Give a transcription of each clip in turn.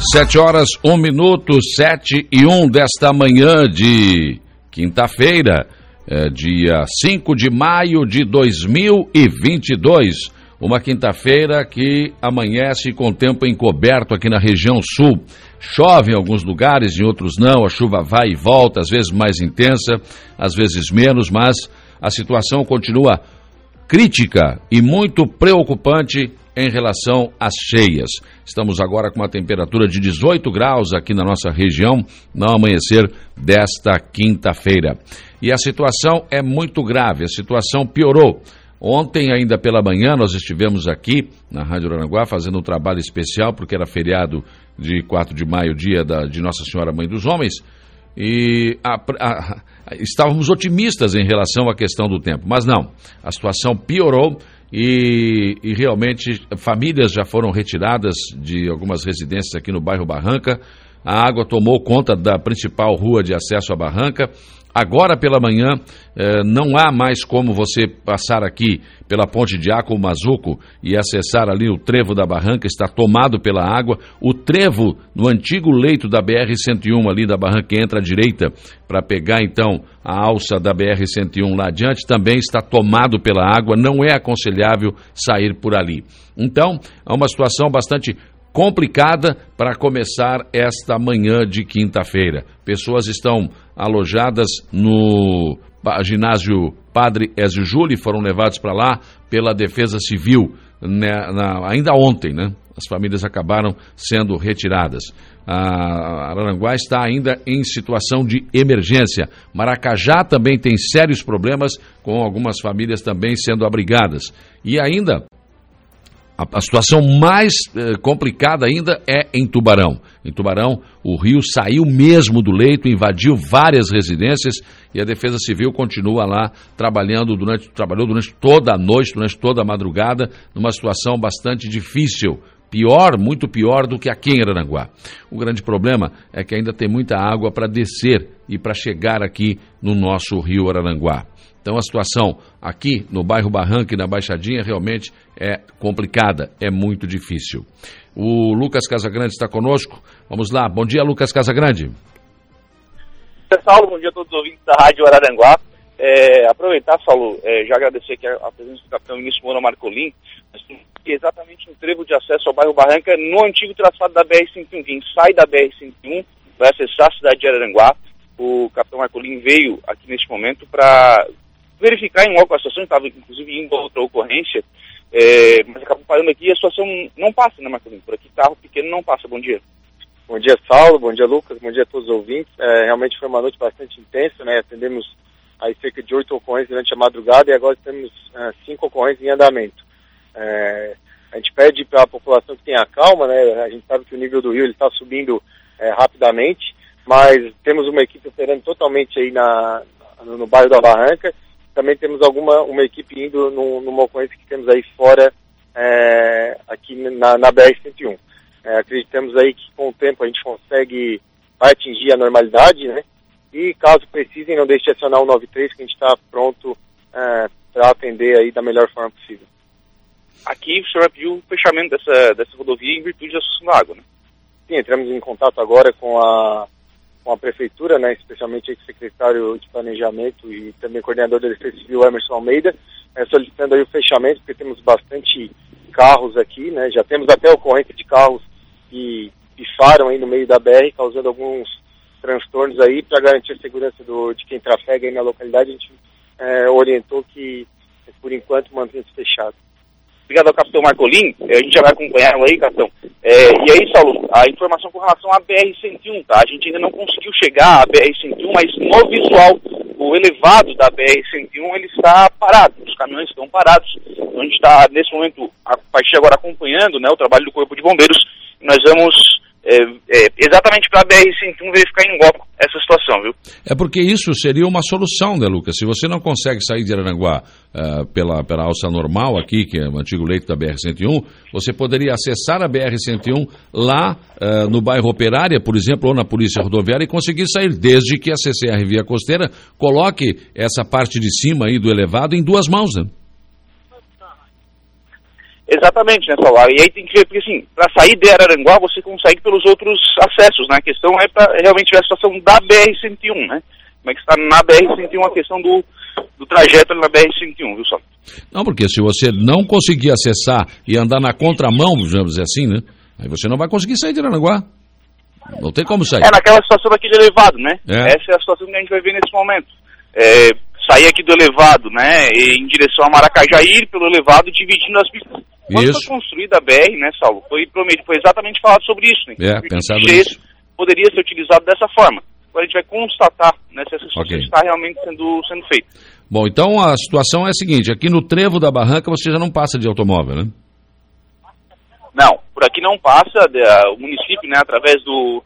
Sete horas, um minuto, sete e um desta manhã de quinta-feira, é, dia 5 de maio de 2022. Uma quinta-feira que amanhece com tempo encoberto aqui na região sul. Chove em alguns lugares, em outros não. A chuva vai e volta, às vezes mais intensa, às vezes menos, mas a situação continua crítica e muito preocupante em relação às cheias. Estamos agora com uma temperatura de 18 graus aqui na nossa região, no amanhecer desta quinta-feira. E a situação é muito grave, a situação piorou. Ontem, ainda pela manhã, nós estivemos aqui na Rádio Aranaguá fazendo um trabalho especial, porque era feriado de 4 de maio, dia da, de Nossa Senhora Mãe dos Homens, e a, a, estávamos otimistas em relação à questão do tempo, mas não, a situação piorou e, e, realmente famílias já foram retiradas de algumas residências aqui no bairro Barranca. A água tomou conta da principal rua de acesso à Barranca. Agora pela manhã, eh, não há mais como você passar aqui pela ponte de Aco Mazuco e acessar ali o trevo da barranca, está tomado pela água. O trevo no antigo leito da BR-101 ali da barranca entra à direita para pegar então a alça da BR-101 lá adiante, também está tomado pela água, não é aconselhável sair por ali. Então, é uma situação bastante complicada para começar esta manhã de quinta-feira. Pessoas estão alojadas no ginásio Padre Ezio Júlio foram levados para lá pela Defesa Civil né, na, ainda ontem, né? As famílias acabaram sendo retiradas. A Aranguá está ainda em situação de emergência. Maracajá também tem sérios problemas, com algumas famílias também sendo abrigadas. E ainda a, a situação mais eh, complicada ainda é em Tubarão. Em Tubarão, o rio saiu mesmo do leito, invadiu várias residências e a Defesa Civil continua lá trabalhando durante, trabalhou durante toda a noite, durante toda a madrugada, numa situação bastante difícil. Pior, muito pior do que aqui em Aranguá. O grande problema é que ainda tem muita água para descer e para chegar aqui no nosso rio Araranguá. Então a situação aqui no bairro Barranca e na Baixadinha realmente é complicada, é muito difícil. O Lucas Casagrande está conosco. Vamos lá. Bom dia, Lucas Casagrande. Saulo, bom dia a todos os ouvintes da Rádio Araranguá. É, aproveitar, Saulo, é, já agradecer aqui a, presença do capitão ministro Moura Marcolin, exatamente no trevo de acesso ao bairro Barranca, no antigo traçado da BR-101. Quem sai da BR-101 vai acessar a cidade de Araranguá. O capitão Marcolin veio aqui neste momento para verificar em loco a situação, estava inclusive a outra ocorrência, é, mas acabou parando aqui e a situação não passa, né, Marcolino? Por aqui carro pequeno não passa. Bom dia. Bom dia, Saulo. Bom dia, Lucas. Bom dia a todos os ouvintes. É, realmente foi uma noite bastante intensa, né? Atendemos aí cerca de oito ocorrências durante a madrugada e agora temos uh, cinco ocorrências em andamento. É, a gente pede para a população que tenha calma, né? A gente sabe que o nível do rio está subindo é, rapidamente, mas temos uma equipe operando totalmente aí na, no, no bairro da Barranca também temos alguma uma equipe indo no, numa ocorrência que temos aí fora, é, aqui na, na BR-101. É, acreditamos aí que com o tempo a gente consegue atingir a normalidade, né? E caso precisem, não deixe de acionar o 93, que a gente está pronto é, para atender aí da melhor forma possível. Aqui o senhor pediu o fechamento dessa, dessa rodovia em virtude da sucção da água, né? Sim, entramos em contato agora com a com a prefeitura, né, especialmente o secretário de Planejamento e também coordenador da Defesa Civil, Emerson Almeida, é, solicitando aí o fechamento, porque temos bastante carros aqui, né, já temos até ocorrência de carros que pifaram aí no meio da BR, causando alguns transtornos aí, para garantir a segurança do, de quem trafega aí na localidade, a gente é, orientou que, por enquanto, mantenha-se fechado. Obrigado ao capitão Marcolin, a gente já vai acompanhar aí, capitão. É, e aí, Saulo, a informação com relação à BR-101, tá? A gente ainda não conseguiu chegar à BR-101, mas no visual, o elevado da BR-101, ele está parado, os caminhões estão parados. Então a gente está, nesse momento, a partir agora acompanhando né, o trabalho do Corpo de Bombeiros, nós vamos é, é, exatamente para a BR-101 verificar em loco essa situação, viu? É porque isso seria uma solução, né, Lucas? Se você não consegue sair de Aranguá uh, pela, pela alça normal aqui, que é o antigo leito da BR-101, você poderia acessar a BR-101 lá uh, no bairro Operária, por exemplo, ou na Polícia Rodoviária e conseguir sair, desde que a CCR Via Costeira coloque essa parte de cima aí do elevado em duas mãos, né? Exatamente, né, Saulo? E aí tem que ver, porque assim, para sair de Araranguá você consegue pelos outros acessos, né? A questão é para realmente ver a situação da BR-101, né? Como é que está na BR-101 a questão do, do trajeto na BR-101, viu, Saulo? Não, porque se você não conseguir acessar e andar na contramão, vamos dizer assim, né? Aí você não vai conseguir sair de Araranguá. Não tem como sair. É naquela situação daquele elevado, né? É. Essa é a situação que a gente vai ver nesse momento. É, sair aqui do elevado, né, em direção a Maracajá, ir pelo elevado dividindo as pistas. Quando Isso. foi construída a BR, né, Saulo, foi, foi exatamente falado sobre isso, né? É, que pensado nisso. poderia ser utilizado dessa forma. Agora a gente vai constatar né, se essa situação Ok. está realmente sendo, sendo feita. Bom, então a situação é a seguinte: aqui no trevo da barranca você já não passa de automóvel, né? Não, por aqui não passa, de- a- o município, né, através do,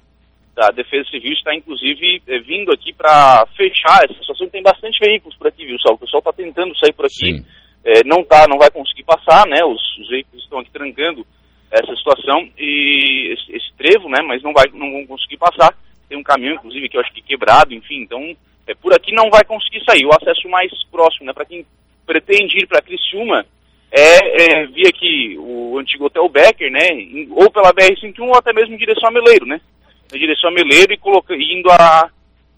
da Defesa Civil, está inclusive eh, vindo aqui para fechar essa situação. Tem bastante veículos por aqui, viu, Saulo? O pessoal está tentando sair por aqui, Sim. Eh, não tá, não vai conseguir passar, né? Os, os veículos estão aqui trancando essa situação e esse, esse trevo, né? Mas não vai, não vão conseguir passar. Tem um caminhão, inclusive, que eu acho que quebrado, enfim. Então, eh, por aqui não vai conseguir sair. O acesso mais próximo, né? Para quem pretende ir para Criciúma, é, é via aqui o antigo Hotel Becker, né? ou pela BR-101 ou até mesmo em direção a Meleiro, né? Direção a Meleiro e indo a,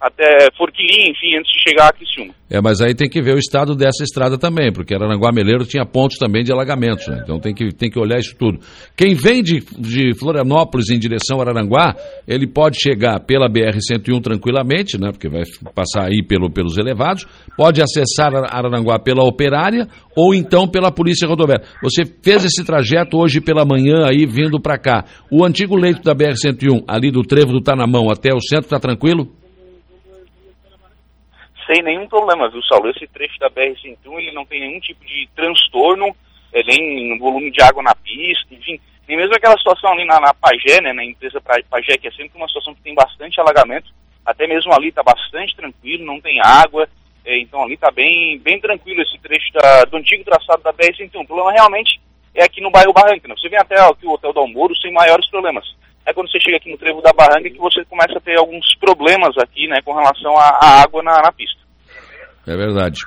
até Forquilinha, enfim, antes de chegar a Criciúma. É, mas aí tem que ver o estado dessa estrada também, porque Araranguá Meleiro tinha pontos também de alagamentos, né? Então tem que, tem que olhar isso tudo. Quem vem de, de Florianópolis em direção a Araranguá, ele pode chegar pela BR-101 tranquilamente, né? Porque vai passar aí pelo, pelos elevados, pode acessar Ara- Araranguá pela operária ou então pela Polícia Rodoviária. Você fez esse trajeto hoje pela manhã aí vindo para cá. O antigo leito da BR-101, ali do Trevo do Tanamão até o centro, tá tranquilo? Sem nenhum problema, viu, Saulo? Esse trecho da BR-101, ele não tem nenhum tipo de transtorno, é, nem volume de água na pista, enfim, nem mesmo aquela situação ali na, na Pagé, né, na empresa Pagé, que é sempre uma situação que tem bastante alagamento, até mesmo ali está bastante tranquilo, não tem água, é, então ali está bem, bem tranquilo esse trecho da- do antigo traçado da BR-101. O problema realmente é aqui no bairro Barranca, né? Você vem até aqui o Hotel do Almoro sem maiores problemas. É quando você chega aqui no trevo da Barranca que você começa a ter alguns problemas aqui, né, com relação à, água na, na pista. É verdade.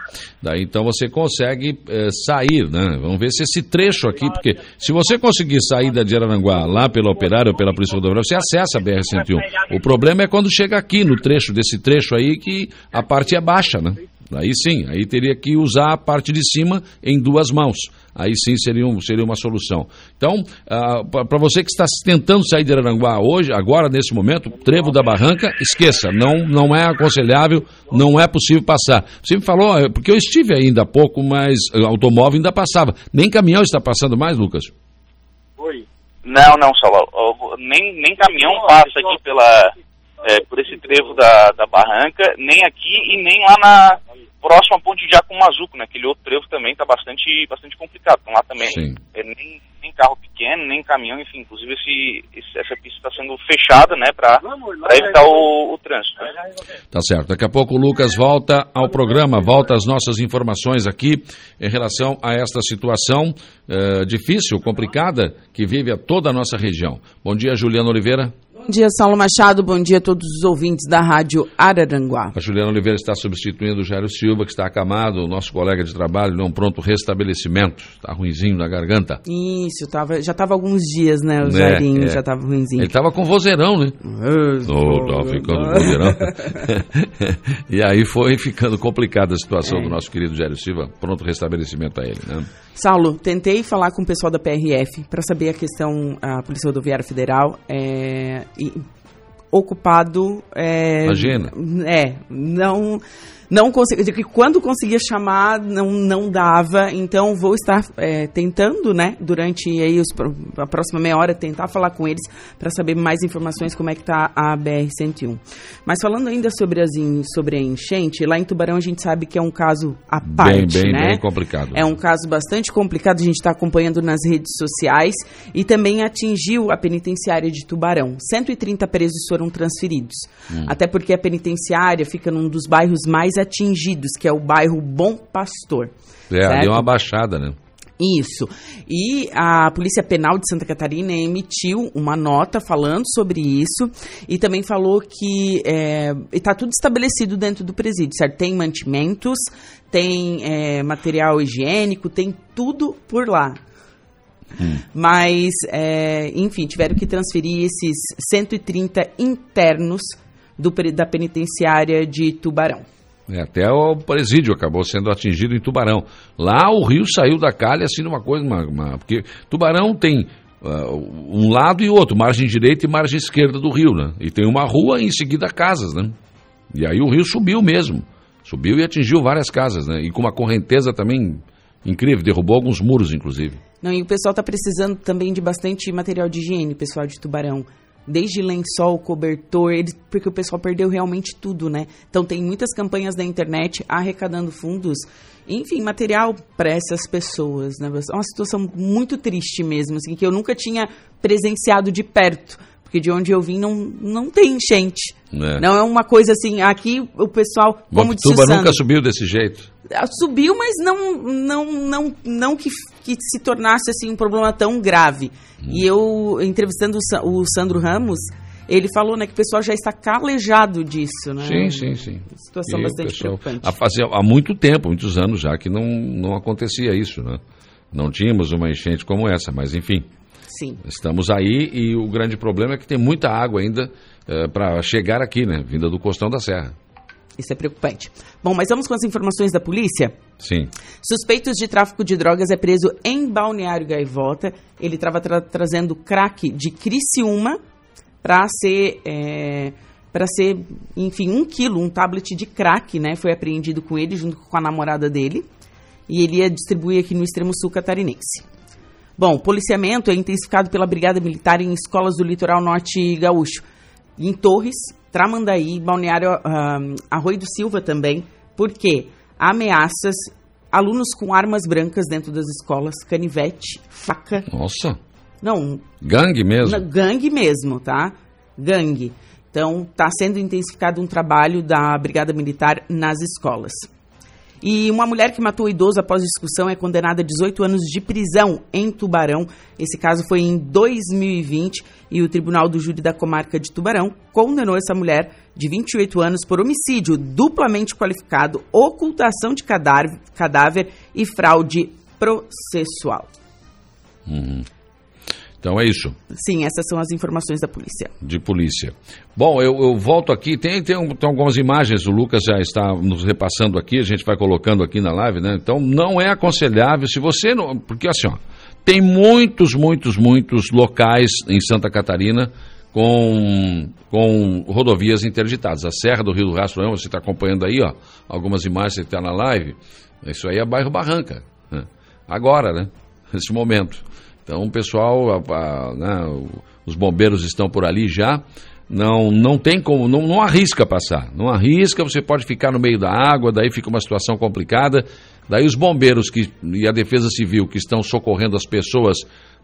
Daí então você consegue eh, sair, né? Vamos ver se esse trecho aqui, porque se você conseguir sair da de Araranguá lá pela Operária ou pela Polícia Rodoviária, você acessa a BR-101. O problema é quando chega aqui no trecho, desse trecho aí, que a parte é baixa, né? Aí sim, aí teria que usar a parte de cima em duas mãos. Aí sim seria, um, seria uma solução. Então, para você que está tentando sair de Araranguá hoje, agora nesse momento, trevo da barranca, esqueça, não, não é aconselhável, não é possível passar. Você me falou, eh, porque eu estive ainda há pouco, mas eh, automóvel ainda passava. Nem caminhão está passando mais, Lucas? Oi. Não, não, Saulo. Ó, Nem, nem caminhão passa aqui pela, é, por esse trevo da, da barranca, nem aqui e nem lá na próxima ponte de Jacumazuco, né? Aquele outro trevo também está bastante, bastante complicado. Então lá também é, nem, nem carro pequeno, nem caminhão, enfim. Inclusive esse, esse- essa pista está sendo fechada, né? Para evitar o, o trânsito. né? Tá certo. Daqui a pouco o Lucas volta ao programa, volta às nossas informações aqui em relação a esta situação eh, difícil, complicada, que vive a toda a nossa região. Bom dia, Juliana Oliveira. Bom dia, Saulo Machado. Bom dia a todos os ouvintes da Rádio Araranguá. A Juliana Oliveira está substituindo o Jairo Silva, que está acamado, o nosso colega de trabalho, num pronto restabelecimento. Está ruinzinho na garganta. Isso, tava, já estava alguns dias, né? O Né, Jairinho é. já estava ruimzinho. Ele estava com vozeirão, né? Oh, tava ficando vozeirão. e aí foi ficando complicada a situação do nosso querido Jairo Silva. Pronto restabelecimento a ele, né? Saulo, tentei falar com o pessoal da PRF para saber a questão, a Polícia Rodoviária Federal, é, e- ocupado. É, Imagina. É, não. Não consegui, que quando conseguia chamar, não, não dava, então vou estar é, tentando, né, durante aí os, a próxima meia hora, tentar falar com eles para saber mais informações como é que tá a BR-101. Mas falando ainda sobre, as, en- sobre a enchente, lá em Tubarão a gente sabe que é um caso à parte, bem, né? bem complicado. É um caso bastante complicado, a gente está acompanhando nas redes sociais e também atingiu a penitenciária de Tubarão. 130 presos foram transferidos. Hum. Até porque a penitenciária fica num dos bairros mais atingidos, que é o bairro Bom Pastor. É, certo? deu uma baixada, né? Isso. E a Polícia Penal de Santa Catarina emitiu uma nota falando sobre isso e também falou que está tudo estabelecido dentro do presídio, certo? Tem mantimentos, tem é, material higiênico, tem tudo por lá. Hum. Mas, é, enfim, tiveram que transferir esses 130 internos do, da penitenciária de Tubarão. É, até o presídio acabou sendo atingido em Tubarão. Lá o rio saiu da calha assim numa coisa, uma, uma, porque Tubarão tem uh, um lado e outro, margem direita e margem esquerda do rio, né? E tem uma rua e em seguida casas, né? E aí o rio subiu mesmo, subiu e atingiu várias casas, né? E com uma correnteza também incrível, derrubou alguns muros, inclusive. Não, e o pessoal está precisando também de bastante material de higiene, pessoal de Tubarão desde lençol, cobertor, eles, porque o pessoal perdeu realmente tudo, né? Então tem muitas campanhas na internet arrecadando fundos, enfim, material para essas pessoas, né? É uma situação muito triste mesmo, assim, que eu nunca tinha presenciado de perto. Porque de onde eu vim não, não tem enchente. É. Não é uma coisa assim, aqui o pessoal, como disse Tuba nunca subiu desse jeito. Ah, subiu, mas não não não não que, que se tornasse assim um problema tão grave. Hum. E eu entrevistando o, o Sandro Ramos, ele falou né, que o pessoal já está calejado disso, né? Sim, sim, sim. Situação e bastante pessoal, preocupante. Há, há muito tempo, muitos anos já, que não, não acontecia isso, né? Não tínhamos uma enchente como essa, mas enfim. Sim. Estamos aí e o grande problema é que tem muita água ainda é, para chegar aqui, né? Vinda do Costão da Serra. Isso é preocupante. Bom, mas vamos com as informações da polícia? Sim. Suspeitos de tráfico de drogas é preso em Balneário Gaivota. Ele estava tra trazendo crack de Criciúma para ser, é, para ser, enfim, um quilo, um tablet de crack, né? Foi apreendido com ele junto com a namorada dele. E ele ia distribuir aqui no extremo sul catarinense. Bom, policiamento é intensificado pela Brigada Militar em escolas do litoral norte gaúcho. Em Torres, Tramandaí, Balneário Arroio do Silva também, porque ameaças, alunos com armas brancas dentro das escolas, canivete, faca. Nossa. Não. Gangue mesmo? Gangue mesmo, tá? Gangue. Então, está sendo intensificado um trabalho da Brigada Militar nas escolas. E uma mulher que matou idoso após discussão é condenada a 18 anos de prisão em Tubarão. Esse caso foi em 2020 e o Tribunal do Júri da Comarca de Tubarão condenou essa mulher de 28 anos por homicídio duplamente qualificado, ocultação de cadáver, cadáver e fraude processual. Uhum. Então é isso. Sim, essas são as informações da polícia. De polícia. Bom, eu, eu volto aqui. Tem, tem, tem, algumas imagens, o Lucas já está nos repassando aqui, a gente vai colocando aqui na live, né? Então não é aconselhável se você não. Porque assim, ó, tem muitos, muitos, muitos locais em Santa Catarina com, com rodovias interditadas. A Serra do Rio do Rastro, você está acompanhando aí, ó, algumas imagens que está na live. Isso aí é bairro Barranca. Né? Agora, né? Nesse momento. Então, o pessoal, a, a, né, os bombeiros estão por ali já. Não, não tem como, não, não arrisca passar. Não arrisca, você pode ficar no meio da água, daí fica uma situação complicada. Daí os bombeiros que, e a defesa civil que estão socorrendo as pessoas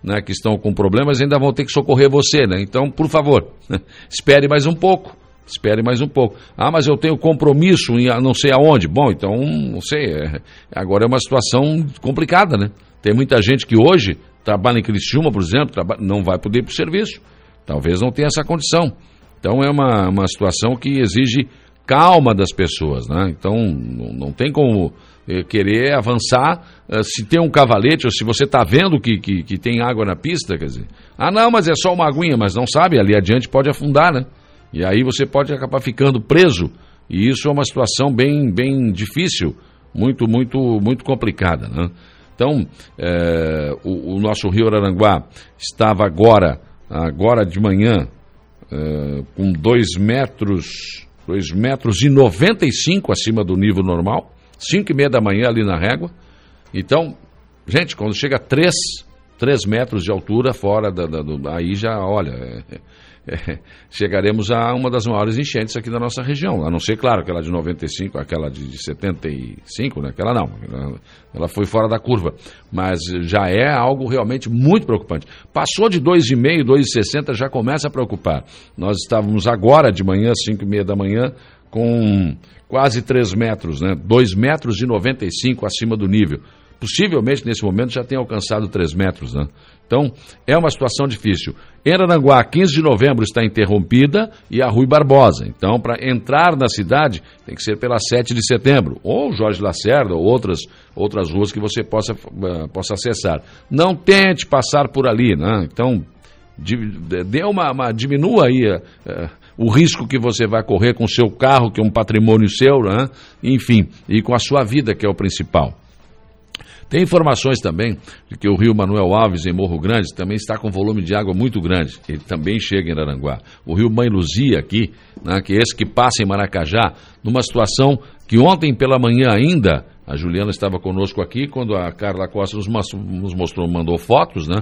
né, que estão com problemas ainda vão ter que socorrer você, né? Então, por favor, espere mais um pouco. Espere mais um pouco. Ah, mas eu tenho compromisso em não sei aonde. Bom, então, não sei. É, agora é uma situação complicada, né? Tem muita gente que hoje trabalha em Criciúma, por exemplo, trabalha, não vai poder ir para o serviço. Talvez não tenha essa condição. Então é uma, uma situação que exige calma das pessoas, né? Então não, não tem como eh, querer avançar eh, se tem um cavalete ou se você está vendo que, que, que, tem água na pista, quer dizer, ah não, mas é só uma aguinha, mas não sabe, ali adiante pode afundar, né? E aí você pode acabar ficando preso e isso é uma situação bem, bem difícil, muito, muito, muito complicada, né? Então, é, o, o, nosso rio Araranguá estava agora, agora de manhã, é, com 2 metros, 2 metros e 95 acima do nível normal, 5 e meia da manhã ali na régua. Então, gente, quando chega a 3, 3 metros de altura fora da, da do, aí já, olha, é, é, chegaremos a uma das maiores enchentes aqui da nossa região. A não ser, claro, aquela de 95, aquela de, de 75, né? aquela não. Ela foi fora da curva. Mas já é algo realmente muito preocupante. Passou de 2,5, 2,60, já começa a preocupar. Nós estávamos agora de manhã, 5 e meia da manhã, com quase 3 metros, né? 2 metros e 95 acima do nível possivelmente nesse momento já tem alcançado 3 metros. Né? Então, é uma situação difícil. Em Aranguá, 15 de novembro está interrompida e a Rui Barbosa. Então, para entrar na cidade, tem que ser pela 7 de setembro, ou Jorge Lacerda, ou outras, outras ruas que você possa, uh, possa acessar. Não tente passar por ali, né? Então, dê uma, uma diminua aí uh, o risco que você vai correr com o seu carro, que é um patrimônio seu, né? enfim, e com a sua vida, que é o principal. Tem informações também de que o rio Manuel Alves, em Morro Grande, também está com volume de água muito grande. Ele também chega em Aranguá. O rio Mãe Luzia, aqui, né, que é esse que passa em Maracajá, numa situação que ontem pela manhã ainda a Juliana estava conosco aqui quando a Carla Costa nos, mostrou, mandou fotos, né?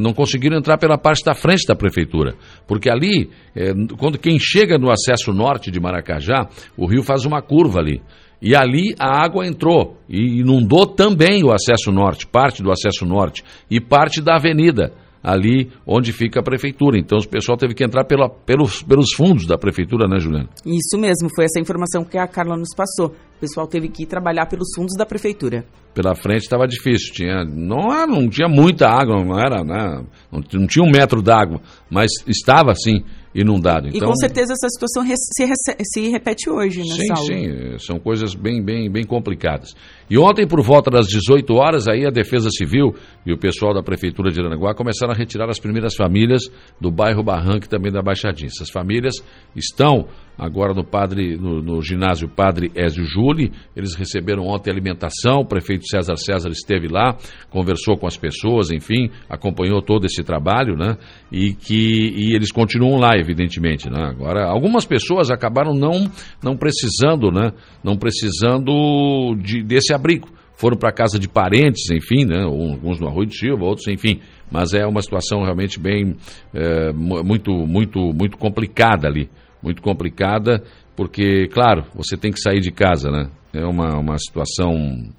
Não conseguiram entrar pela parte da frente da prefeitura, porque ali, é, quando quem chega no acesso norte de Maracajá, o rio faz uma curva ali. E ali a água entrou e inundou também o acesso norte, parte do acesso norte e parte da avenida ali onde fica a prefeitura. Então o pessoal teve que entrar pela, pelos, pelos fundos da prefeitura, né, Juliana? Isso mesmo, foi essa informação que a Carla nos passou. O pessoal teve que ir trabalhar pelos fundos da prefeitura. Pela frente estava difícil, tinha, não, não tinha muita água, não era, né, não, não tinha um metro d'água, mas estava assim inundado. Então, e com certeza essa situação se, se repete hoje, né, Sim, Saulo? sim, são coisas bem, bem, bem complicadas. E ontem, por volta das 18 horas, aí a Defesa Civil e o pessoal da Prefeitura de Aranaguá começaram a retirar as primeiras famílias do bairro Barranco e também da Baixadinha. Essas famílias estão agora no, padre, no, no ginásio Padre Ézio Júli. Eles receberam ontem alimentação, o prefeito César César esteve lá, conversou com as pessoas, enfim, acompanhou todo esse trabalho, né? E que e eles continuam lá, evidentemente, né? Agora, algumas pessoas acabaram não, não precisando, né? Não precisando de, desse abrigo. Foram para casa de parentes, enfim, né? Alguns no Arroio de Silva, outros, enfim. Mas é uma situação realmente bem, é, muito, muito, muito complicada ali muito complicada, porque, claro, você tem que sair de casa, né? É uma, uma, situação,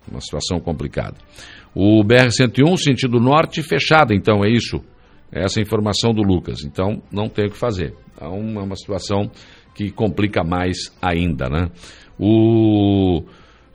uma situação complicada. O BR-101, sentido norte, fechado, então, é isso. É essa informação do Lucas. Então, não tem o que fazer. É uma, uma situação que complica mais ainda, né? O,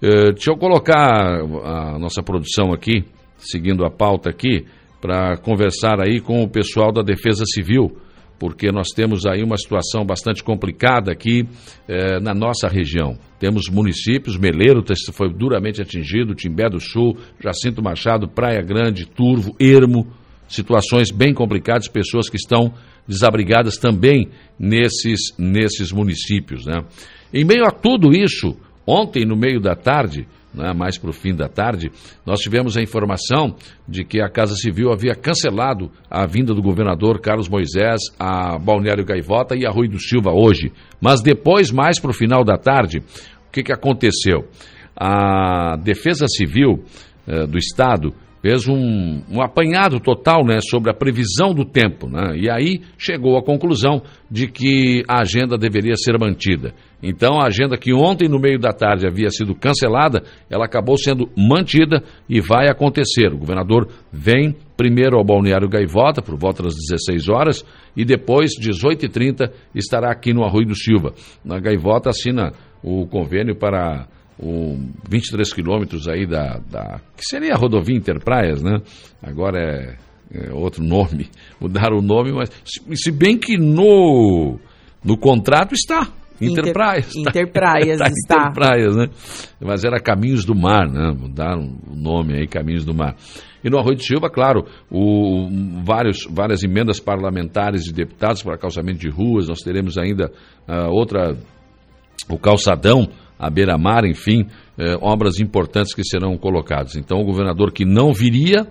eh, deixa eu colocar a nossa produção aqui, seguindo a pauta aqui, para conversar aí com o pessoal da Defesa Civil porque nós temos aí uma situação bastante complicada aqui eh, na nossa região. Temos municípios, Meleiro foi duramente atingido, Timbé do Sul, Jacinto Machado, Praia Grande, Turvo, Ermo, situações bem complicadas, pessoas que estão desabrigadas também nesses, nesses municípios. Né? Em meio a tudo isso, ontem, no meio da tarde, né, mais para o fim da tarde, nós tivemos a informação de que a Casa Civil havia cancelado a vinda do governador Carlos Moisés a Balneário Gaivota e a Rui do Silva hoje. Mas depois, mais para o final da tarde, o que, que aconteceu? A Defesa Civil eh, do Estado fez um, um, apanhado total né, sobre a previsão do tempo. Né, e aí chegou à conclusão de que a agenda deveria ser mantida. Então, a agenda que ontem, no meio da tarde, havia sido cancelada, ela acabou sendo mantida e vai acontecer. O governador vem primeiro ao Balneário Gaivota, por volta das 16 horas, e depois, 18h30, estará aqui no Arroio do Silva. Na Gaivota assina o convênio para o 23 quilômetros aí da, da, que seria a rodovia Interpraias, né? Agora é, é, outro nome, mudaram o nome, mas se bem que no, no contrato está Interpraias. Inter, Interpraias tá, está. Interpraias, né? Mas era Caminhos do Mar, né? Mudaram o nome aí, Caminhos do Mar. E no Arroio de Silva, claro, o, vários, várias emendas parlamentares de deputados para calçamento de ruas, nós teremos ainda uh, outra, o calçadão, a beira-mar, enfim, eh, obras importantes que serão colocadas. Então, o governador que não viria,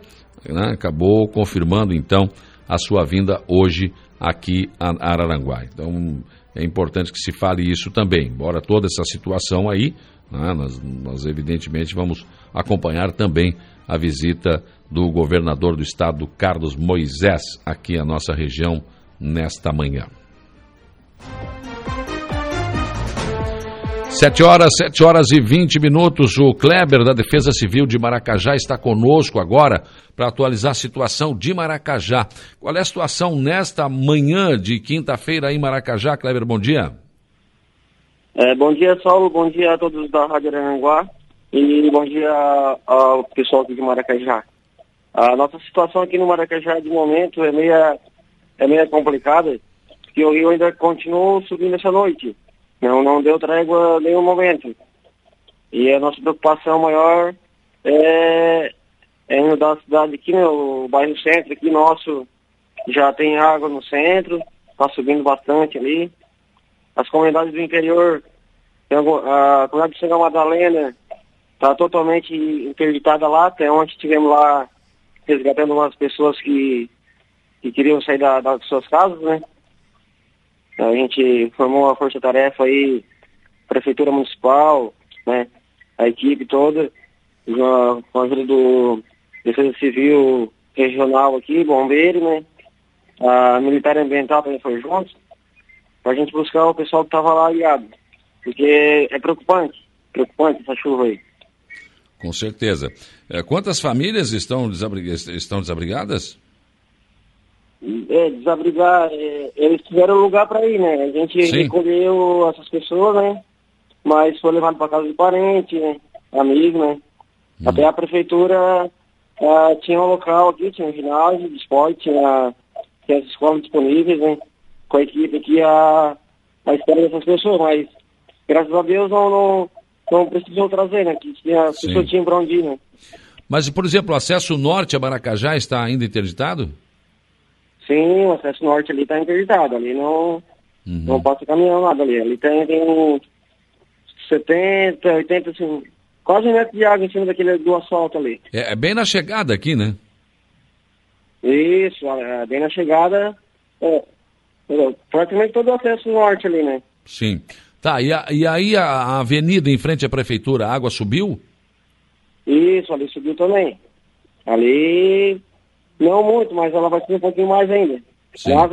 né, acabou confirmando, então, a sua vinda hoje aqui a Araranguá. Então, é importante que se fale isso também. Embora toda essa situação aí, né, nós, nós evidentemente vamos acompanhar também a visita do governador do estado, Carlos Moisés, aqui à nossa região nesta manhã. Sete horas, sete horas e vinte minutos. O Kleber, da Defesa Civil de Maracajá, está conosco agora para atualizar a situação de Maracajá. Qual é a situação nesta manhã de quinta-feira em Maracajá? Kleber, bom dia. É, bom dia, Saulo. Bom dia a todos da Rádio Aranguá. E bom dia ao pessoal aqui de Maracajá. A nossa situação aqui no Maracajá, de momento, é meia é meio complicada, porque o rio ainda continuou subindo essa noite. Não, não deu trégua nenhum momento. E a nossa preocupação maior é, é indo da cidade aqui, né, o bairro centro aqui nosso já tem água no centro, está subindo bastante ali. As comunidades do interior, a comunidade de São Madalena está totalmente interditada lá, até ontem estivemos lá resgatando umas pessoas que, que queriam sair da, das suas casas, né? A gente formou uma força-tarefa aí, Prefeitura Municipal, né? A equipe toda, com a ajuda do Defesa Civil Regional aqui, bombeiro, né? A Militar Ambiental também foi junto, para a gente buscar o pessoal que estava lá ligado. Porque é preocupante, preocupante essa chuva aí. Com certeza. É, quantas famílias estão, desabrig... estão desabrigadas? É, desabrigar, é, eles tiveram lugar para ir, né? A gente Sim. recolheu essas pessoas, né? Mas foi levado para casa de parente, né? amigo, né? Hum. Até a prefeitura uh, tinha um local aqui, tinha um ginásio de esporte, tinha, tinha as escolas disponíveis, né? Com a equipe aqui a, a espera dessas pessoas, mas graças a Deus não, não, não precisou trazer, né? Que tinha, as pessoas tinham para onde ir, né? Mas, por exemplo, o acesso norte a Maracajá está ainda interditado? Sim, o acesso norte ali está interditado. Ali não, uhum. não passa caminhão nada ali. Ali tem, tem 70, 80, assim, quase um metro de água em cima daquele, do asfalto ali. É, é bem na chegada aqui, né? Isso, é, bem na chegada. É, é, praticamente todo o acesso norte ali, né? Sim. Tá, e, a, e aí a, a, avenida em frente à prefeitura, a água subiu? Isso, ali subiu também. Ali não muito, mas ela vai subir um pouquinho mais ainda. Na,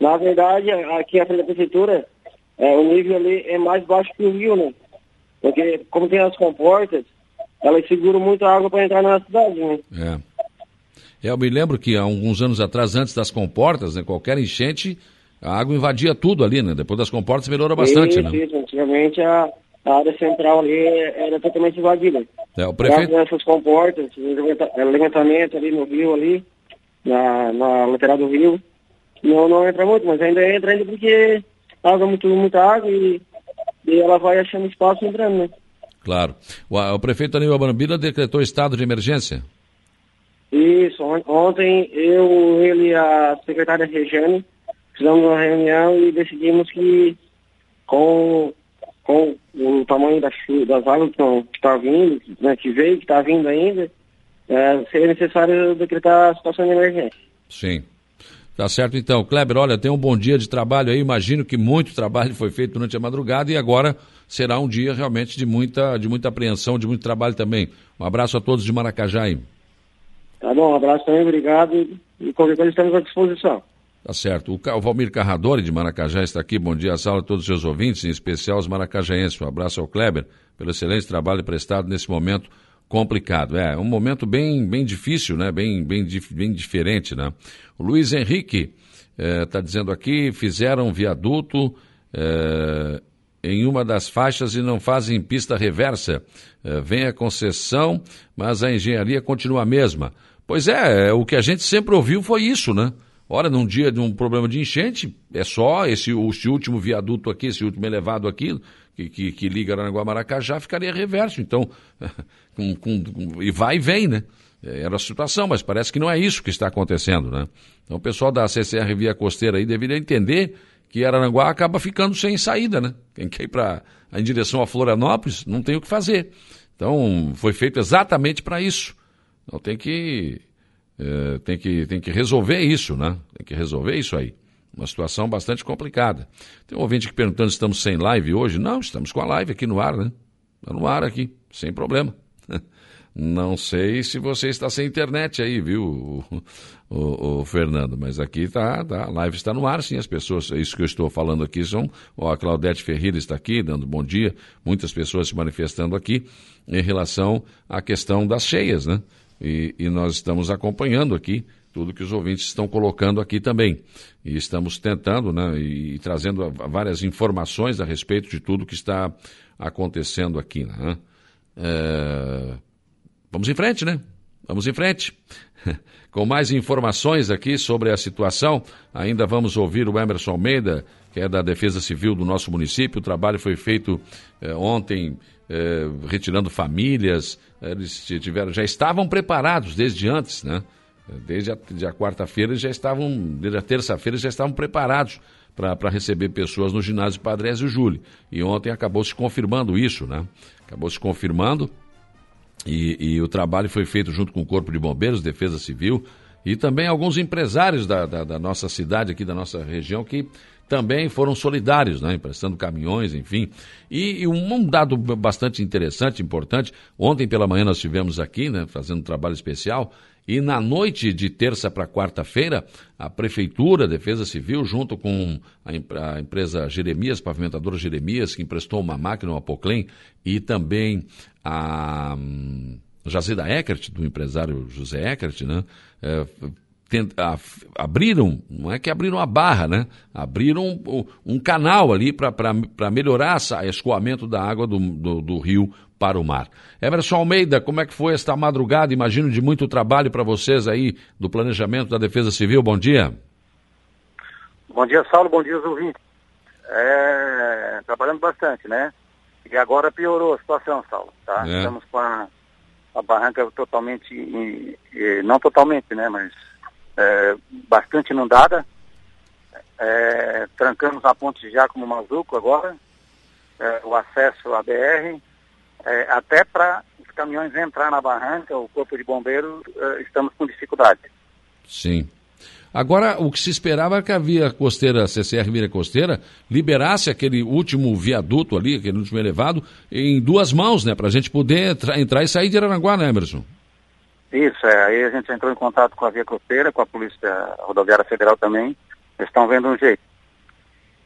na, verdade, aqui a frente da prefeitura, é, o nível ali é mais baixo que o rio, né? Porque como tem as comportas, elas seguram muita água para entrar na cidade, né? É. Eu me lembro que há alguns anos atrás, antes das comportas, né, qualquer enchente, a água invadia tudo ali, né? Depois das comportas melhorou bastante, isso, né? Isso, antigamente a, a área central ali era totalmente invadida. É, o prefeito... essas comportas, levantamento ali no rio ali, na, na lateral do rio. Não, não entra muito, mas ainda entra ainda porque água muito, muita água e, e ela vai achando espaço entrando, né? Claro. O, o prefeito Aníbal Barambira decretou estado de emergência? Isso. Ontem eu, ele e a secretária Regiane fizemos uma reunião e decidimos que com, com o tamanho das, das águas que está vindo, né, que veio, que está vindo ainda, é, seria necessário decretar a situação de emergência. Sim. Tá certo então. Kleber, olha, tem um bom dia de trabalho aí. Imagino que muito trabalho foi feito durante a madrugada e agora será um dia realmente de muita, de muita apreensão, de muito trabalho também. Um abraço a todos de Maracajá aí. Tá bom, um abraço também, obrigado. E qualquer coisa estamos à disposição. Tá certo. O Valmir Carradori de Maracajá está aqui. Bom dia, sala a todos os seus ouvintes, em especial os maracajaenses. Um abraço ao Kleber pelo excelente trabalho prestado nesse momento complicado. É um momento bem, bem difícil, né? Bem, bem, bem diferente, né? O Luiz Henrique está eh, dizendo aqui, fizeram viaduto eh, em uma das faixas e não fazem pista reversa. Eh, vem a concessão, mas a engenharia continua a mesma. Pois é, o que a gente sempre ouviu foi isso, né? Ora, num dia de um problema de enchente, é só esse, esse último viaduto aqui, esse último elevado aqui, que, que, que liga Aranaguá Maracajá, ficaria reverso. Então, com, com, com, e vai e vem, né? É, era a situação, mas parece que não é isso que está acontecendo, né? Então o pessoal da CCR Via Costeira aí deveria entender que Araranguá acaba ficando sem saída, né? Quem quer ir para em direção a Florianópolis não tem o que fazer. Então foi feito exatamente para isso. Então tem que, é, tem que tem que resolver isso, né? Tem que resolver isso aí. Uma situação bastante complicada. Tem um ouvinte que perguntando se estamos sem live hoje. Não, estamos com a live aqui no ar, né? Está no ar aqui, sem problema. Não sei se você está sem internet aí, viu, o, o, o Fernando, mas aqui está, tá, a live está no ar, sim, as pessoas, é isso que eu estou falando aqui são, ó, a Claudete Ferreira está aqui, dando bom dia, muitas pessoas se manifestando aqui em relação à questão das cheias, né? E, e nós estamos acompanhando aqui tudo que os ouvintes estão colocando aqui também. E estamos tentando né, e, trazendo várias informações a respeito de tudo que está acontecendo aqui. Né? É... Vamos em frente, né? Vamos em frente. Com mais informações aqui sobre a situação, ainda vamos ouvir o Emerson Almeida, que é da Defesa Civil do nosso município. O trabalho foi feito eh, ontem, eh, retirando famílias. Eles tiveram, já estavam preparados desde antes, né? Desde a, a quarta-feira já estavam, desde a terça-feira já estavam preparados para receber pessoas no ginásio Padre Ezio Júlio. E ontem acabou se confirmando isso, né? Acabou se confirmando e, e, o trabalho foi feito junto com o Corpo de Bombeiros, Defesa Civil e também alguns empresários da, da, da nossa cidade, aqui da nossa região, que também foram solidários, né, emprestando caminhões, enfim. E, e, um dado bastante interessante, importante, ontem pela manhã nós tivemos aqui, né, fazendo um trabalho especial, e na noite de terça para quarta-feira, a Prefeitura, a Defesa Civil, junto com a, a, empresa Jeremias, pavimentadora Jeremias, que emprestou uma máquina, uma Poclem, e também a um, Jazida Eckert, do empresário José Eckert, né? É, abriram, não é que abriram a barra, né? Abriram um, um canal ali para melhorar o escoamento da água do, do, do, rio para o mar. Emerson Almeida, como é que foi esta madrugada? Imagino de muito trabalho para vocês aí do planejamento da Defesa Civil. Bom dia. Bom dia, Saulo. Bom dia, ouvintes. É, trabalhando bastante, né? E agora piorou a situação, Saulo. Tá? É. Estamos com a, a barranca totalmente, não totalmente, né? Mas é, bastante inundada. É, trancamos a ponte de Giacomo Mazuco agora, é, o acesso à BR, é, até para os caminhões entrar na barranca, o corpo de bombeiros, é, estamos com dificuldade. Sim. Agora, o que se esperava é que a via costeira, a CCR Via Costeira, liberasse aquele último viaduto ali, aquele último elevado, em duas mãos, né? Para a gente poder entrar e sair de Aranaguá, né, Emerson? Isso, é. Aí a gente entrou em contato com a Via Costeira, com a Polícia Rodoviária Federal também. Eles estão vendo um jeito.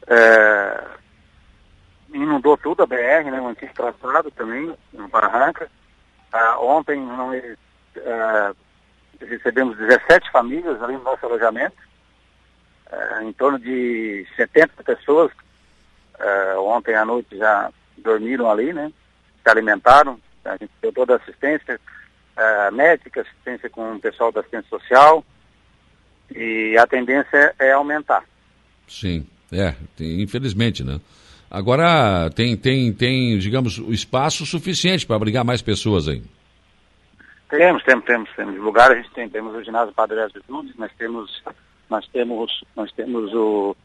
É... Inundou tudo a BR, né? O antigo traçado também, no Barranca. Ah, ontem não, ah, recebemos 17 famílias ali no nosso alojamento. Ah, em torno de 70 pessoas ah, ontem à noite já dormiram ali, né? Se alimentaram. A gente deu toda a assistência uh, médica, assistência com o pessoal da assistência social e a tendência é aumentar. Sim, é, tem, infelizmente, né? Agora tem, tem, tem, digamos, o espaço suficiente para abrigar mais pessoas aí. Temos, temos, temos, temos lugar, a gente tem, temos o ginásio Padre Ezio Nunes, nós temos, nós temos, nós temos o,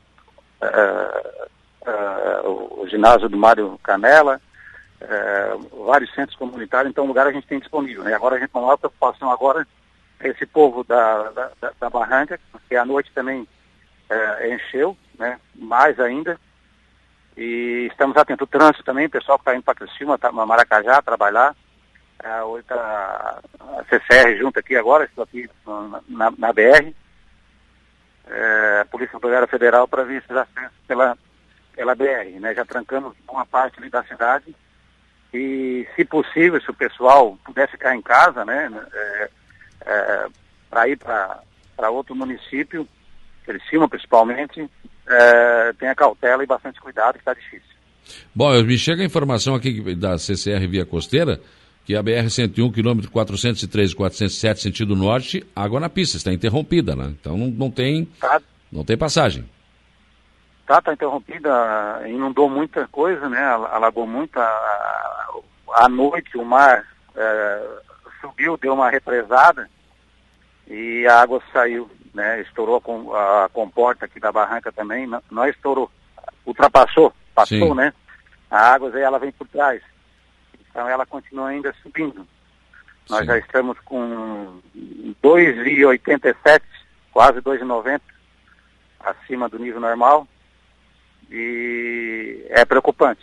uh, uh, o ginásio do Mário Canela, é, vários centros comunitários, então o lugar a gente tem disponível. Né? Agora a gente, a maior preocupação agora esse povo da, da, da barranca, que à noite também é, encheu, né? mais ainda. E estamos atentos. O trânsito também, o pessoal que está indo para Criciúma, tá, Maracajá, trabalhar. É, hoje está a CCR junto aqui agora, estou aqui na, na BR. É, Polícia Rodoviária Federal para ver esses acessos pela, pela BR. Né? Já trancamos uma parte ali da cidade e, se possível, se o pessoal puder ficar em casa, né, é, é, para ir para outro município, Criciúma principalmente, é, tenha cautela e bastante cuidado, que está difícil. Bom, me chega a informação aqui da CCR Via Costeira, que a BR-101, quilômetro 403 e 407, sentido norte, água na pista, está interrompida, né? Então não, não tem, tá. não tem passagem. Tá, tá interrompida, inundou muita coisa, né? Alagou muita. À noite o mar é, subiu, deu uma represada e a água saiu, né? Estourou com a comporta aqui da barranca também, não, não estourou, ultrapassou, passou, Sim. né? A água aí ela vem por trás. Então ela continua ainda subindo. Nós Sim. já estamos com 2,87, quase 2,90 acima do nível normal e é preocupante.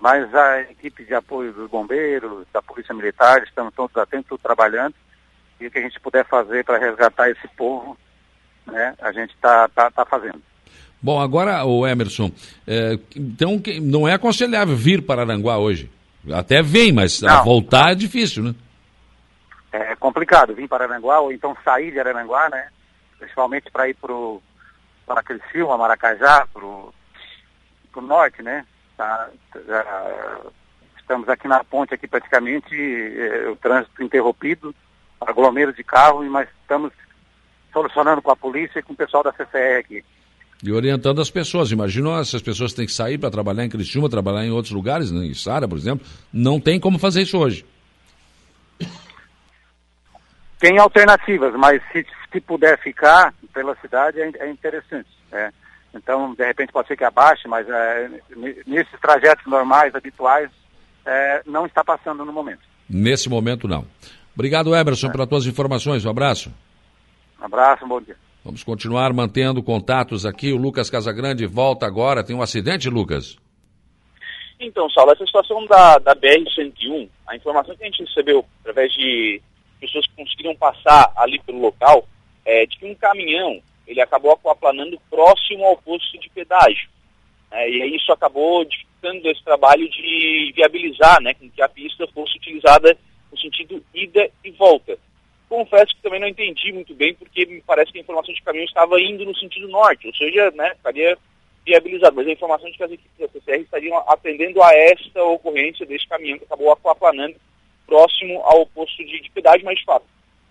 Mas a equipe de apoio dos bombeiros, da Polícia Militar, estamos todos atentos, trabalhando, e o que a gente puder fazer para resgatar esse povo, né, a gente está tá, tá fazendo. Bom, agora, o Emerson, é, então não é aconselhável vir para Aranguá hoje. Até vem, mas voltar é difícil, né? É complicado vir para Aranguá ou então sair de Aranguá, né? Principalmente para ir para Criciúma, Maracajá, para o norte, né? Tá, já, estamos aqui na ponte aqui praticamente, é, o trânsito interrompido, aglomero de carro, mas estamos solucionando com a polícia e com o pessoal da CCR aqui. E orientando as pessoas. Imagina essas pessoas têm que sair para trabalhar em Criciúma, trabalhar em outros lugares, né? em Sara, por exemplo. Não tem como fazer isso hoje. Tem alternativas, mas se, se puder ficar pela cidade é, é interessante. É. Então, de repente pode ser que abaixe, mas é, nesses trajetos normais, habituais, é, não está passando no momento. Nesse momento, não. Obrigado, Eberson, é. pelas tuas informações. Um abraço. Um abraço, um bom dia. Vamos continuar mantendo contatos aqui. O Lucas Casagrande volta agora. Tem um acidente, Lucas? Então, Saulo, essa situação da, da BR-101, a informação que a gente recebeu através de pessoas que conseguiram passar ali pelo local, é de que um caminhão ele acabou aquaplanando próximo ao posto de pedágio. É, e isso acabou dificultando esse trabalho de viabilizar né, que a pista fosse utilizada no sentido ida e volta confesso que também não entendi muito bem, porque me parece que a informação de caminhão estava indo no sentido norte, ou seja, né, estaria viabilizado, mas a informação de que as equipes da CCR estariam atendendo a esta ocorrência desse caminhão que acabou aquaplanando próximo ao posto de, de pedágio, mas de fato,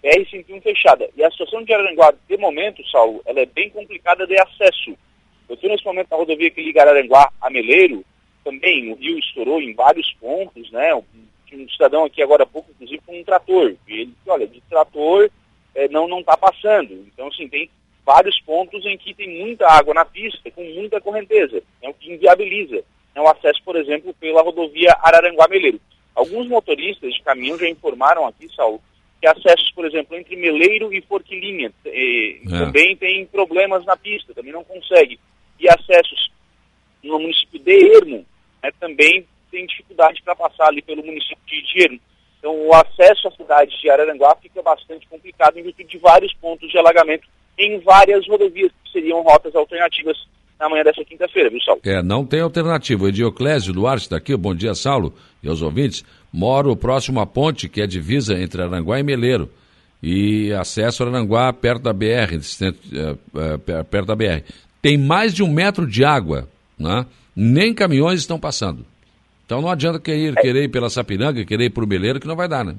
BR-101 fechada. E a situação de Araranguá, de momento, Saulo, ela é bem complicada de acesso. Eu estou nesse momento na rodovia que liga Araranguá a Meleiro, também o rio estourou em vários pontos, né, um cidadão aqui agora há pouco, inclusive, com um trator. E ele disse, olha, de trator é, não não está passando. Então, assim, tem vários pontos em que tem muita água na pista, com muita correnteza, é o que inviabiliza é o acesso, por exemplo, pela rodovia Araranguá-Meleiro. Alguns motoristas de caminhão já informaram aqui, Saul, que acessos, por exemplo, entre Meleiro e Forquilinha eh, é. também tem problemas na pista, também não consegue. E acessos no município de Ermo né, também tem dificuldade para passar ali pelo município de Dierno. Então, o acesso à cidade de Araranguá fica bastante complicado em virtude de vários pontos de alagamento em várias rodovias, que seriam rotas alternativas na manhã dessa quinta-feira, viu, Saulo? É, não tem alternativa. O Edioclésio Duarte está aqui. Bom dia, Saulo, e aos ouvintes. Moro próximo à ponte, que é divisa entre Aranguá e Meleiro. E acesso a Aranguá perto da BR, é, é, perto da BR. Tem mais de um metro de água, né? nem caminhões estão passando. Então não adianta querer, querer ir pela Sapiranga, querer ir para o Beleiro, que não vai dar, né?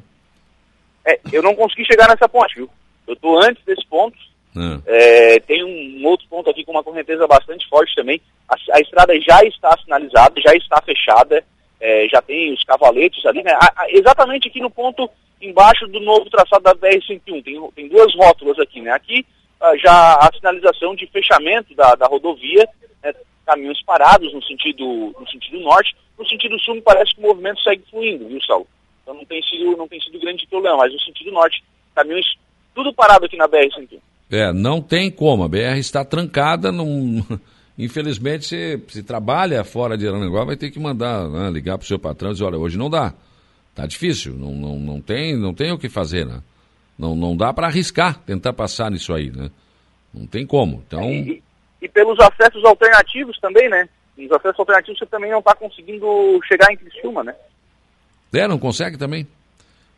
É, eu não consegui chegar nessa ponte, viu? Eu estou antes desse ponto. Ah. É, tem um, outro ponto aqui com uma correnteza bastante forte também. A, a estrada já está sinalizada, já está fechada, é, já tem os cavaletes ali, né? A, a, exatamente aqui no ponto embaixo do novo traçado da BR-101. Tem, tem duas rótulas aqui, né? Aqui ah, já a sinalização de fechamento da, da rodovia, né? caminhões parados no sentido, no sentido norte. No sentido sul, parece que o movimento segue fluindo, viu, Saulo? Então não tem sido, não tem sido grande problema, mas no sentido norte, caminhões tudo parado aqui na BR-101. É, não tem como, a BR está trancada, num... infelizmente se, se trabalha fora de Aranaguá, vai ter que mandar, né, ligar para o seu patrão e dizer, olha, hoje não dá, tá difícil, não, não, não, tem, não tem o que fazer, né? Não, não dá para arriscar tentar passar nisso aí, né? Não tem como, então... E, e pelos acessos alternativos também, né? Os acessos alternativos você também não está conseguindo chegar em Criciúma, né? É, não consegue também.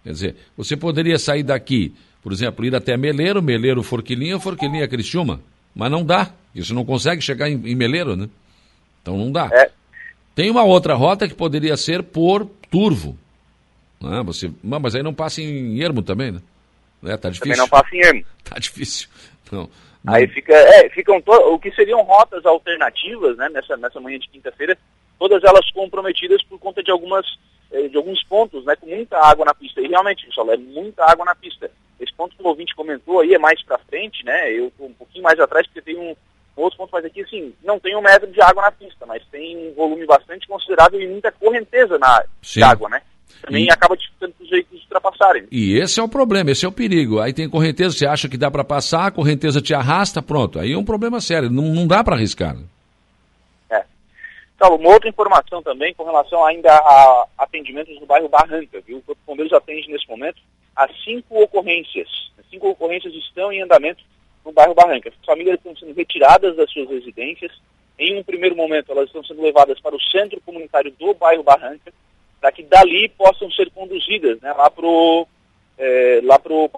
Quer dizer, você poderia sair daqui, por exemplo, ir até Meleiro, Meleiro Forquilinha, Forquilinha Criciúma, mas não dá. Isso não consegue chegar em, em Meleiro, né? Então não dá. É. Tem uma outra rota que poderia ser por Turvo. Ah, você, mas aí não passa em Ermo também, né? É, tá difícil. Também não passa em Ermo. Tá difícil. Não. Aí fica, é, ficam to, o que seriam rotas alternativas, né, nessa, nessa manhã de quinta-feira, todas elas comprometidas por conta de algumas de alguns pontos, né, com muita água na pista. E realmente, pessoal, é muita água na pista. Esse ponto que o ouvinte comentou aí é mais para frente, né? Eu tô um pouquinho mais atrás porque tem um, outro ponto mais aqui, assim, não tem um metro de água na pista, mas tem um volume bastante considerável e muita correnteza na de água, né? também e... acaba dificultando os veículos ultrapassarem. E esse é o problema, esse é o perigo. Aí tem correnteza, você acha que dá para passar, a correnteza te arrasta, pronto. Aí é um problema sério, não, não dá para arriscar. Então, uma outra informação também com relação ainda a atendimentos no bairro Barranca, viu? O Corpo de Bombeiros atende nesse momento a cinco ocorrências. Cinco ocorrências estão em andamento no bairro Barranca. As famílias estão sendo retiradas das suas residências. Em um primeiro momento, elas estão sendo levadas para o centro comunitário do bairro Barranca para que dali possam ser conduzidas né, lá para o é, lá para o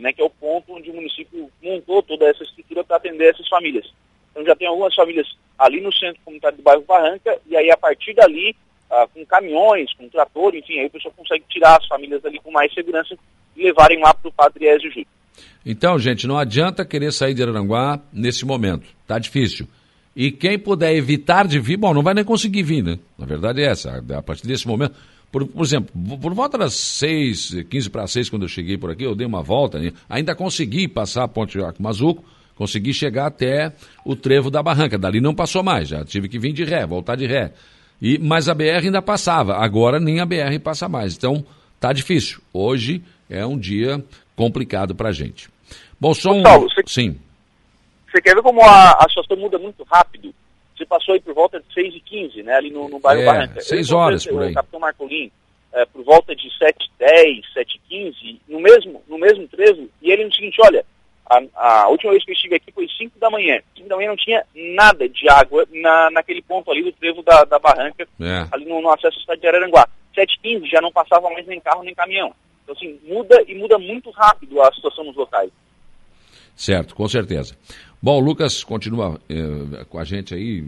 né, que é o ponto onde o município montou toda essa estrutura para atender essas famílias. Então já tem algumas famílias ali no centro comunitário do bairro Barranca, e aí a partir dali uh, com caminhões, com trator, enfim, aí o pessoal consegue tirar as famílias dali com mais segurança e levarem lá para o Padre Ezio Júlio. Então, gente, não adianta querer sair de Araranguá nesse momento. Tá difícil. E quem puder evitar de vir, bom, não vai nem conseguir vir, né? Na verdade é essa. A partir desse momento. Por, por exemplo, por volta das 6, 15 para 6, quando eu cheguei por aqui, eu dei uma volta, ainda consegui passar a Ponte Mazuco, consegui chegar até o trevo da barranca. Dali não passou mais, já tive que vir de ré, voltar de ré. E, mas a BR ainda passava, agora nem a BR passa mais. Então, tá difícil. Hoje é um dia complicado para a gente. Bom, só um... Paulo, você... Sim. Você quer ver como a, a situação muda muito rápido? Você passou aí por volta de 6 e 15 né? Ali no, no bairro é, Barranca. 6 horas por aí. O Capitão Marcolin, é, por volta de 7 10 7 15 no mesmo, no mesmo trevo, e ele no seguinte, olha, a, a, última vez que eu estive aqui foi 5 da manhã. 5 da manhã não tinha nada de água na, naquele ponto ali do trevo da, da barranca, é. ali no, no, acesso à cidade de Araranguá. 7h15 já não passava mais nem carro nem caminhão. Então, assim, muda e muda muito rápido a situação nos locais. Certo, com certeza. Bom, o Lucas continua eh, com a gente aí,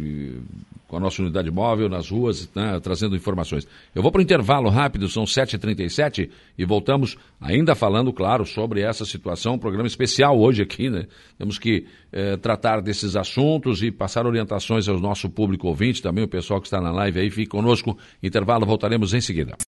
com a nossa unidade móvel nas ruas, né, trazendo informações. Eu vou para o intervalo rápido, são 7h37 e voltamos ainda falando, claro, sobre essa situação. Um programa especial hoje aqui, né? Temos que eh, tratar desses assuntos e passar orientações ao nosso público ouvinte, também o pessoal que está na live aí. Fique conosco. Intervalo, voltaremos em seguida.